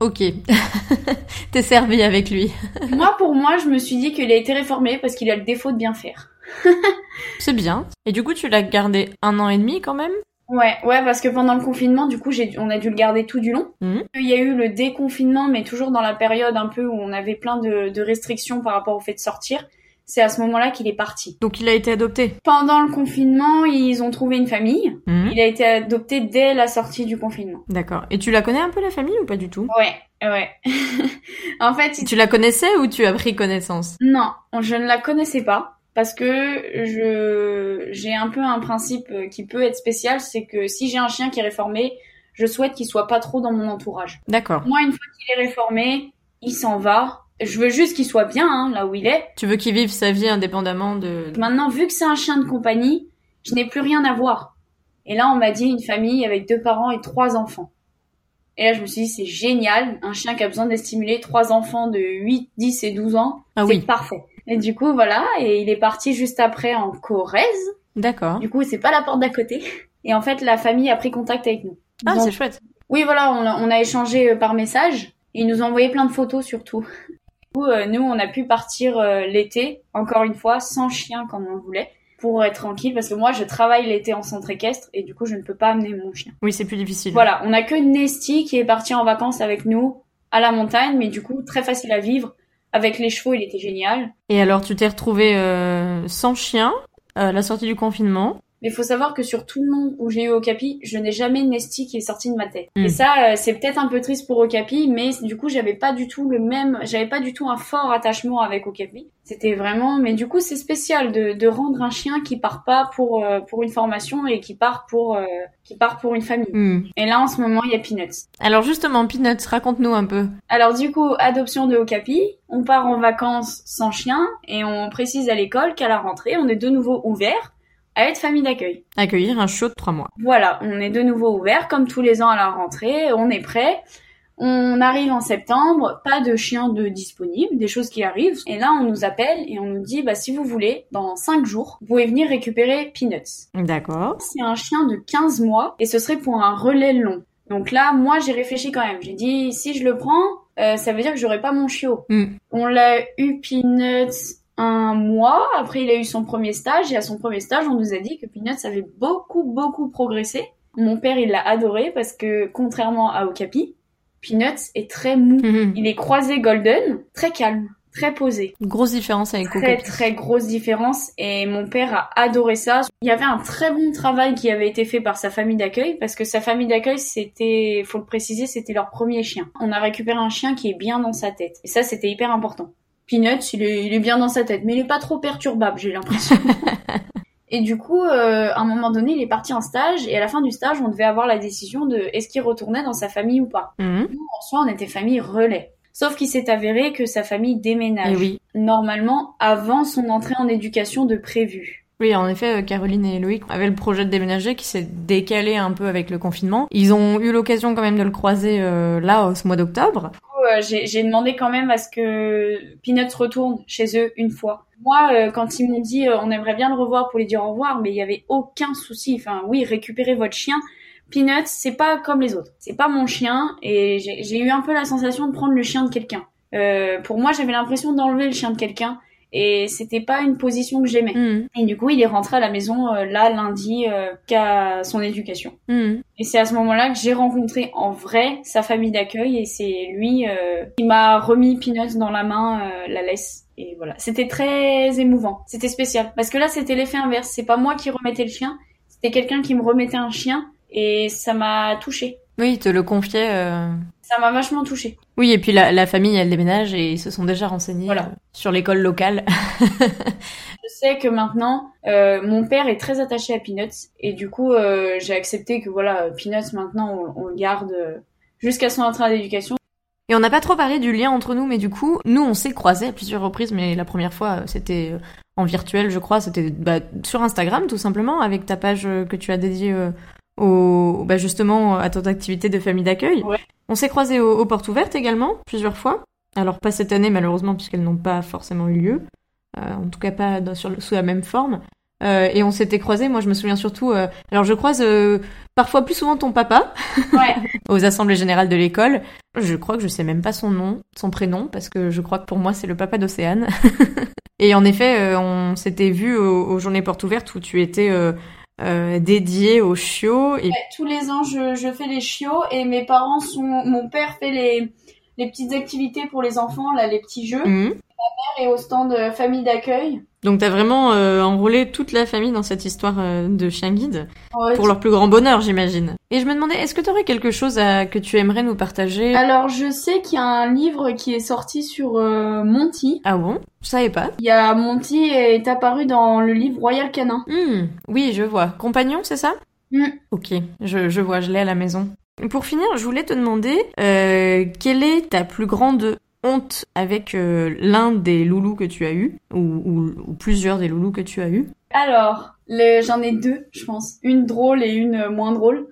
Ok. <laughs> T'es servi avec lui. <laughs> moi pour moi, je me suis dit qu'il a été réformé parce qu'il a le défaut de bien faire. <laughs> C'est bien. Et du coup, tu l'as gardé un an et demi quand même? Ouais, ouais, parce que pendant le confinement, du coup, on a dû le garder tout du long. Mhm. Il y a eu le déconfinement, mais toujours dans la période un peu où on avait plein de, de restrictions par rapport au fait de sortir. C'est à ce moment-là qu'il est parti. Donc il a été adopté. Pendant le confinement, ils ont trouvé une famille. Mhm. Il a été adopté dès la sortie du confinement. D'accord. Et tu la connais un peu la famille ou pas du tout? Ouais, ouais. <laughs> en fait, il- Tu la connaissais ou tu as pris connaissance? Non, je ne la connaissais pas. Parce que je j'ai un peu un principe qui peut être spécial, c'est que si j'ai un chien qui est réformé, je souhaite qu'il soit pas trop dans mon entourage. D'accord. Moi, une fois qu'il est réformé, il s'en va. Je veux juste qu'il soit bien, hein, là où il est. Tu veux qu'il vive sa vie indépendamment de... Maintenant, vu que c'est un chien de compagnie, je n'ai plus rien à voir. Et là, on m'a dit une famille avec deux parents et trois enfants. Et là, je me suis dit, c'est génial. Un chien qui a besoin de stimuler trois enfants de 8, 10 et 12 ans. Ah c'est oui. parfait. Et du coup, voilà. Et il est parti juste après en Corrèze. D'accord. Du coup, c'est pas la porte d'à côté. Et en fait, la famille a pris contact avec nous. Ah, c'est chouette. Oui, voilà, on a, on a échangé euh, par message. Ils nous ont envoyé plein de photos surtout. Coup, euh, nous, on a pu partir euh, l'été, encore une fois, sans chien comme on voulait, pour être tranquille, parce que moi, je travaille l'été en centre équestre, et du coup, je ne peux pas amener mon chien. Oui, c'est plus difficile. Voilà, on a que Nesty qui est parti en vacances avec nous à la montagne, mais du coup, très facile à vivre. Avec les chevaux, il était génial. Et alors, tu t'es retrouvé euh, sans chien à la sortie du confinement. Mais il faut savoir que sur tout le long où j'ai eu Okapi, je n'ai jamais Nesty qui est sorti de ma tête. Et ça, euh, c'est peut-être un peu triste pour Okapi, mais du coup, j'avais pas du tout le même, j'avais pas du tout un fort attachement avec Okapi. C'était vraiment, mais du coup, c'est spécial de, de rendre un chien qui part pas pour euh, pour une formation et qui part pour euh, qui part pour une famille. Hmm. Et là, en ce moment, il y a Peanuts. Alors justement, Peanuts, raconte-nous un peu. Alors du coup, adoption de Okapi, on part en vacances sans chien et on précise à l'école qu'à la rentrée, on est de nouveau ouvert à être famille d'accueil. Accueillir un chiot de trois mois. Voilà, on est de nouveau ouvert comme tous les ans à la rentrée, on est prêt. On arrive en septembre, pas de chien de disponible, des choses qui arrivent. Et là, on nous appelle et on nous dit, bah, si vous voulez, dans 5 jours, vous pouvez venir récupérer Peanuts. D'accord. C'est un chien de 15 mois et ce serait pour un relais long. Donc là, moi, j'ai réfléchi quand même. J'ai dit, si je le prends, euh, ça veut dire que j'aurai pas mon chiot. Hmm. On l'a eu Peanuts un mois, après il a eu son premier stage, et à son premier stage, on nous a dit que Peanuts avait beaucoup, beaucoup progressé. Mon père, il l'a adoré parce que, contrairement à Okapi, Peanuts est très mou. Mhm. Il est croisé golden, très calme, très posé. Grosse différence avec Très très grosse différence et mon père a adoré ça. Il y avait un très bon travail qui avait été fait par sa famille d'accueil parce que sa famille d'accueil c'était, faut le préciser, c'était leur premier chien. On a récupéré un chien qui est bien dans sa tête et ça c'était hyper important. Peanuts, il est, il est bien dans sa tête, mais il est pas trop perturbable, j'ai l'impression. <laughs> Et du coup, euh, à un moment donné, il est parti en stage et à la fin du stage, on devait avoir la décision de est-ce qu'il retournait dans sa famille ou pas. Mhm. Nous, en soi, on était famille relais. Sauf qu'il s'est avéré que sa famille déménage. Et oui. Normalement, avant son entrée en éducation de prévu. Oui, en effet, euh, Caroline et Loïc avaient le projet de déménager qui s'est décalé un peu avec le confinement. Ils ont eu l'occasion quand même de le croiser euh, là, au ce mois d'octobre. Euh, j'ai demandé quand même à ce que Peanuts retourne chez eux une fois. Moi, euh, quand ils m'ont dit euh, on aimerait bien le revoir pour lui dire au revoir, mais il y avait aucun souci. Enfin, oui, récupérez votre chien. Peanuts, c'est pas comme les autres. C'est pas mon chien et j'ai eu un peu la sensation de prendre le chien de quelqu'un. Pour moi, j'avais l'impression d'enlever le chien de quelqu'un et c'était pas une position que j'aimais. Mhm. Et du coup, il est rentré à la maison euh, là lundi euh, qu'à son éducation. Mhm. Et c'est à ce moment-là que j'ai rencontré en vrai sa famille d'accueil et c'est lui euh, qui m'a remis Peanuts dans la main la laisse. Et voilà, c'était très émouvant, c'était spécial parce que là c'était l'effet inverse, c'est pas moi qui remettais le chien, c'était quelqu'un qui me remettait un chien et ça m'a touché. Oui, ils te le confiait. euh, Ça m'a vachement touché. Oui, et puis la, la famille, elle déménage et ils se sont déjà renseignés Voilà. euh, sur l'école locale. <laughs> Je sais que maintenant, euh, mon père est très attaché à Peanuts et du coup, euh, j'ai accepté que voilà, Peanuts maintenant on, on le garde euh, jusqu'à son entrée en éducation. Et on n'a pas trop parlé du lien entre nous, mais du coup, nous, on s'est croisés à plusieurs reprises, mais la première fois, euh, c'était en virtuel, je crois, c'était bah, sur Instagram, tout simplement, avec ta page que tu as dédiée euh, au, bah, justement à ton activité de famille d'accueil. Ouais. On s'est croisés au- aux portes ouvertes également, plusieurs fois. Alors pas cette année, malheureusement, puisqu'elles n'ont pas forcément eu lieu. Euh, en tout cas, pas dans- sur sous la même forme. Euh, et on s'était croisés, moi je me souviens surtout... euh, alors je croise euh, parfois plus souvent ton papa, Ouais. <laughs> aux assemblées générales de l'école. Je crois que je sais même pas son nom, son prénom, parce que je crois que pour moi c'est le papa d'Océane. <laughs> et en effet, euh, on s'était vu aux, aux journées portes ouvertes où tu étais euh, dédié aux chiots. Tous les ans, je fais les chiots et mes parents sont. Mon père fait les, les petites activités pour les enfants, là, les petits jeux. Mhm. Et au stand euh, famille d'accueil. Donc t'as vraiment euh, enrôlé toute la famille dans cette histoire euh, de chien guide, Ouais, pour leur plus grand bonheur, j'imagine. Et je me demandais, est-ce que tu aurais quelque chose à, que tu aimerais nous partager? Alors, je sais qu'il y a un livre qui est sorti sur euh, Monty. Ah bon? Je savais pas. Il y a Monty est apparu dans le livre Royal Canin. Hmm, oui, je vois. Compagnon, c'est ça? Hmm. Ok, je, je vois, je l'ai à la maison. Pour finir, je voulais te demander, euh, quelle est ta plus grande honte avec euh, l'un des loulous que tu as eu, ou, ou, ou plusieurs des loulous que tu as eu? Alors, le- j'en ai deux, je pense. Une drôle et une moins drôle.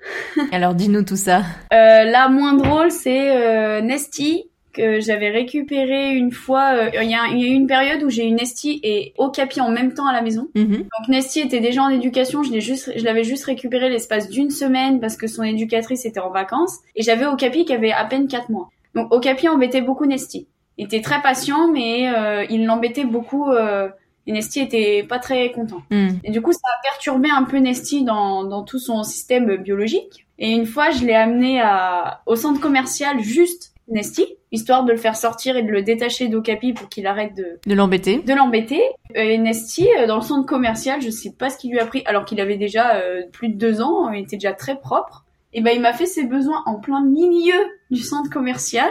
Alors dis-nous tout ça. Euh, la moins drôle, c'est euh, Nesty que j'avais récupéré une fois. euh, Il y, a, il y a eu une période où j'ai eu Nesty et Okapi en même temps à la maison. Mhm. Donc Nesty était déjà en éducation. Je l'ai juste, je l'avais juste récupéré l'espace d'une semaine parce que son éducatrice était en vacances et j'avais Okapi qui avait à peine quatre mois. Donc Okapi embêtait beaucoup Nesty. Il était très patient, mais euh, il l'embêtait beaucoup. Euh, et Nesty était pas très content. Hmm. Et du coup, ça a perturbé un peu Nesty dans, dans tout son système biologique. Et une fois, je l'ai amené à, au centre commercial juste Nesty, histoire de le faire sortir et de le détacher d'Okapi pour qu'il arrête de, De l'embêter. de l'embêter. Et Nesty, euh, dans le centre commercial, je sais pas ce qu'il lui a pris, alors qu'il avait déjà euh, plus de deux ans, il était déjà très propre. Et ben, il m'a fait ses besoins en plein milieu du centre commercial.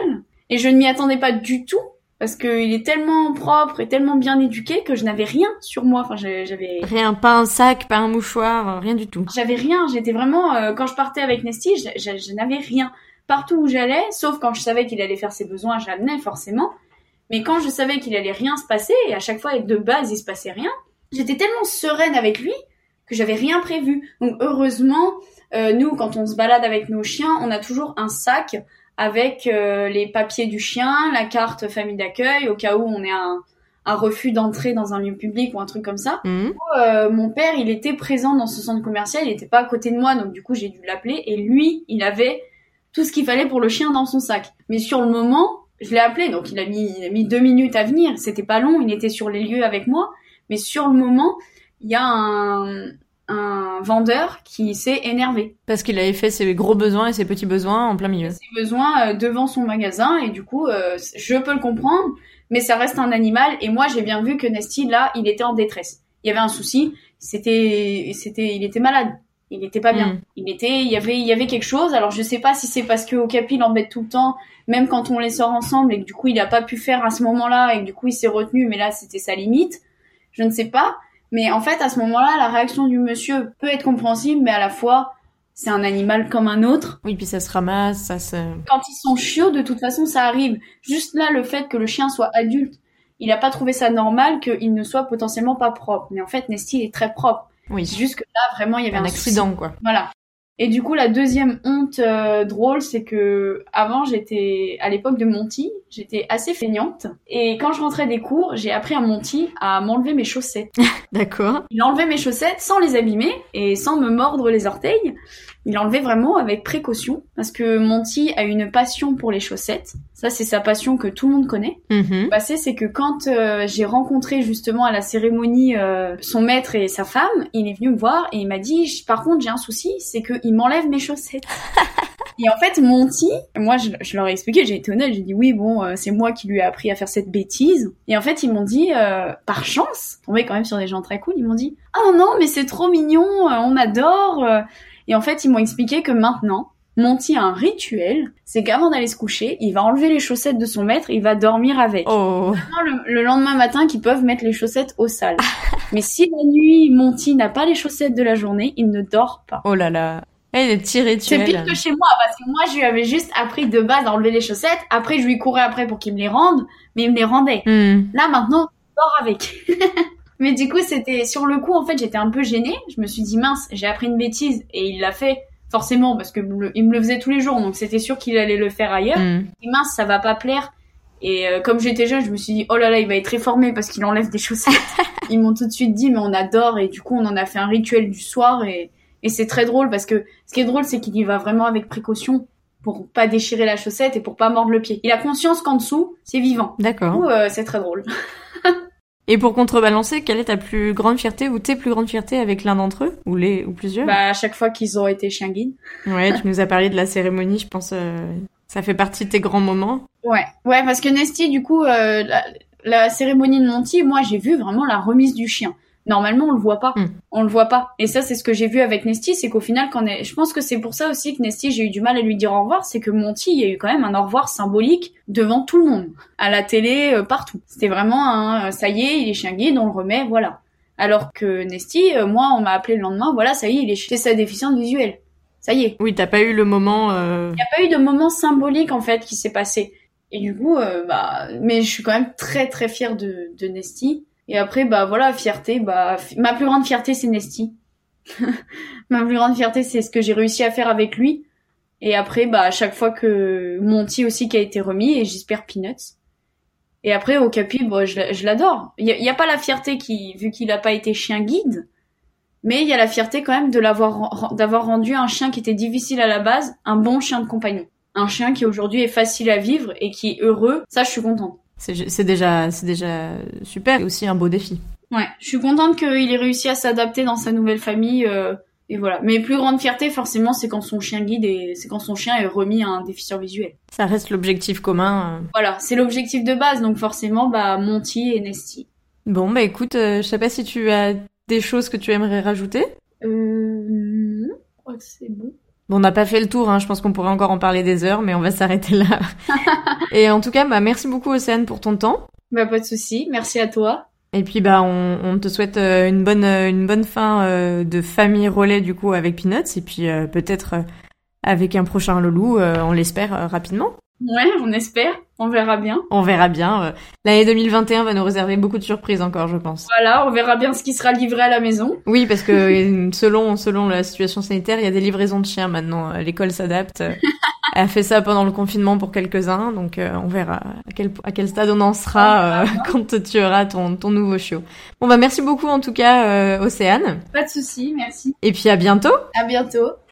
Et je ne m'y attendais pas du tout. Parce qu'il est tellement propre et tellement bien éduqué que je n'avais rien sur moi. Enfin, j'avais Rien, pas un sac, pas un mouchoir, rien du tout. j'avais rien, j'étais vraiment euh, quand je partais avec Nesty, je, je- je n'avais rien partout où j'allais, sauf quand je savais qu'il allait faire ses besoins, je l'amenais forcément. Mais quand je savais qu'il allait rien se passer et à chaque fois de base il se passait rien, j'étais tellement sereine avec lui que j'avais rien prévu. Donc heureusement, euh, nous quand on se balade avec nos chiens, on a toujours un sac avec euh, les papiers du chien, la carte famille d'accueil au cas où on est un, un refus d'entrée dans un lieu public ou un truc comme ça Hmm. euh, mon père, il était présent dans ce centre commercial, il n'était pas à côté de moi, donc du coup j'ai dû l'appeler. Et lui, il avait tout ce qu'il fallait pour le chien dans son sac. Mais sur le moment, je l'ai appelé, donc il a mis, il a mis deux minutes à venir. C'était pas long, il était sur les lieux avec moi. Mais sur le moment, il y a un, un vendeur qui s'est énervé. Parce qu'il avait fait ses gros besoins et ses petits besoins en plein milieu. Ses besoins euh, devant son magasin, et du coup, euh, je peux le comprendre. mais ça reste un animal. Et moi, j'ai bien vu que Nesty, là, il était en détresse. Il y avait un souci. C'était, c'était, il était malade. Il n'était pas bien. Mm. Il était, il y avait, il y avait quelque chose. Alors je sais pas si c'est parce que Okapi l'embête tout le temps, même quand on les sort ensemble et que du coup il a pas pu faire à ce moment-là et que du coup il s'est retenu, mais là c'était sa limite. Je ne sais pas. Mais en fait à ce moment-là, la réaction du monsieur peut être compréhensible, mais à la fois c'est un animal comme un autre. Oui, puis ça se ramasse, ça se... Quand ils sont chiots, de toute façon ça arrive. Juste là, le fait que le chien soit adulte, il a pas trouvé ça normal qu'il ne soit potentiellement pas propre. Mais en fait, Nesty il est très propre. C'est Oui, juste que là, vraiment, il y avait un un, accident, quoi. Voilà. Et du coup, la deuxième honte euh, drôle, c'est que avant, j'étais à l'époque de Monty, j'étais assez feignante. Et quand je rentrais des cours, j'ai appris à Monty à m'enlever mes chaussettes. <laughs> D'accord. Il enlevait mes chaussettes sans les abîmer et sans me mordre les orteils. Il enlevait vraiment avec précaution parce que Monty a une passion pour les chaussettes. Ça, c'est sa passion que tout le monde connaît Mhm. passé, c'est que quand euh, j'ai rencontré justement à la cérémonie euh, son maître et sa femme, il est venu me voir et il m'a dit par contre j'ai un souci, c'est qu'il m'enlève mes chaussettes. <laughs> et en fait Monty, moi je, je leur ai expliqué, j'ai été honnête, j'ai dit oui bon euh, c'est moi qui lui ai appris à faire cette bêtise. Et en fait ils m'ont dit euh, par chance, tombé quand même sur des gens très cool, ils m'ont dit ah non mais c'est trop mignon, euh, on adore. Et en fait ils m'ont expliqué que maintenant Monty a un rituel, c'est qu'avant d'aller se coucher, il va enlever les chaussettes de son maître, il va dormir avec Oh, le, le lendemain matin qu'ils peuvent mettre les chaussettes au sale. <laughs> Mais si la nuit, Monty n'a pas les chaussettes de la journée, il ne dort pas. oh là là. Eh, les petits C'est rituels. pire que chez moi, parce que moi, je lui avais juste appris de base à enlever les chaussettes. Après, je lui courais après pour qu'il me les rende, mais il me les rendait. Hmm. Là, maintenant, je dors avec. <laughs> mais du coup, c'était sur le coup, en fait, j'étais un peu gênée. Je me suis dit, mince, j'ai appris une bêtise. Et il l'a fait, forcément, parce que le- il me le faisait tous les jours, donc c'était sûr qu'il allait le faire ailleurs. Hmm. Et mince, ça va pas plaire. Et euh, comme j'étais jeune, je me suis dit, oh là là, il va être réformé parce qu'il enlève des chaussettes. <laughs> Ils m'ont tout de suite dit, mais on adore. Et du coup, on en a fait un rituel du soir. Et, et c'est très drôle parce que ce qui est drôle, c'est qu'il y va vraiment avec précaution pour pas déchirer la chaussette et pour pas mordre le pied. Il a conscience qu'en dessous, c'est vivant. Du D'accord. coup, euh, c'est très drôle. <laughs> Et pour contrebalancer, quelle est ta plus grande fierté ou tes plus grandes fiertés avec l'un d'entre eux ou les ou plusieurs? Bah, à chaque fois qu'ils ont été chiens guides. Ouais, tu nous as parlé de la cérémonie, je pense euh, ça fait partie de tes grands moments. Ouais, ouais, parce que Nesty, du coup, euh, la, la cérémonie de Monty, moi, j'ai vu vraiment la remise du chien. Normalement, on le voit pas. Mm. On le voit pas. Et ça, c'est ce que j'ai vu avec Nesty, c'est qu'au final, quand est... je pense que c'est pour ça aussi que Nesty, j'ai eu du mal à lui dire au revoir, c'est que Monty, il y a eu quand même un au revoir symbolique devant tout le monde, à la télé, euh, partout. C'était vraiment un, euh, ça y est, il est chien guide, on le remet, voilà. Alors que Nesty, euh, moi, on m'a appelé le lendemain, voilà, ça y est, il est chez sa déficience visuelle. Ça y est. Oui, t'as pas eu le moment. euh, Il n'y a pas eu de moment symbolique en fait qui s'est passé. Et du coup, bah, mais je suis quand même très très fière de, de Nesty. Et après, bah voilà, fierté, bah, ma plus grande fierté c'est Nesty. <laughs> ma plus grande fierté c'est ce que j'ai réussi à faire avec lui. Et après, bah à chaque fois que Monty aussi qui a été remis et j'espère Peanuts. Et après, Okapi, bah, je, je l'adore. Il y a, pas la fierté qui, vu qu'il a pas été chien guide, mais il y a la fierté quand même de l'avoir, d'avoir rendu un chien qui était difficile à la base, un bon chien de compagnon. Un chien qui aujourd'hui est facile à vivre et qui est heureux. Ça, je suis contente. C'est déjà déjà super. C'est aussi un beau défi. Ouais, je suis contente qu'il ait réussi à s'adapter dans sa nouvelle famille. euh, et voilà. Mais plus grande fierté, forcément, c'est quand son chien guide et c'est quand son chien est remis à un déficient visuel. Ça reste l'objectif commun. euh. Voilà, c'est l'objectif de base. Donc forcément, bah Monty et Nesty. Bon, bah écoute, euh, je sais pas si tu as des choses que tu aimerais rajouter. Euh, non, je crois que c'est bon. Bon, on n'a pas fait le tour, hein. je pense qu'on pourrait encore en parler des heures, mais on va s'arrêter là. <laughs> Et en tout cas, bah merci beaucoup Océane pour ton temps. Bah pas de souci. Merci à toi. Et puis bah on, on te souhaite euh, une bonne euh, une bonne fin euh, de famille relais du coup avec Peanuts et puis euh, peut-être avec un prochain loulou, euh, on l'espère rapidement. Ouais, on espère. On verra bien. On verra bien. euh. L'année 2021 va nous réserver beaucoup de surprises encore, je pense. Voilà, on verra bien ce qui sera livré à la maison. Oui, parce que euh, selon selon la situation sanitaire, il y a des livraisons de chiens maintenant. Euh, L'école s'adapte. Elle a fait ça pendant le confinement pour quelques-uns, donc on verra à quel à quel stade on en sera euh, quand tu auras ton ton nouveau chiot. Bon bah merci beaucoup en tout cas euh, Océane. Pas de souci, merci. Et puis à bientôt. À bientôt.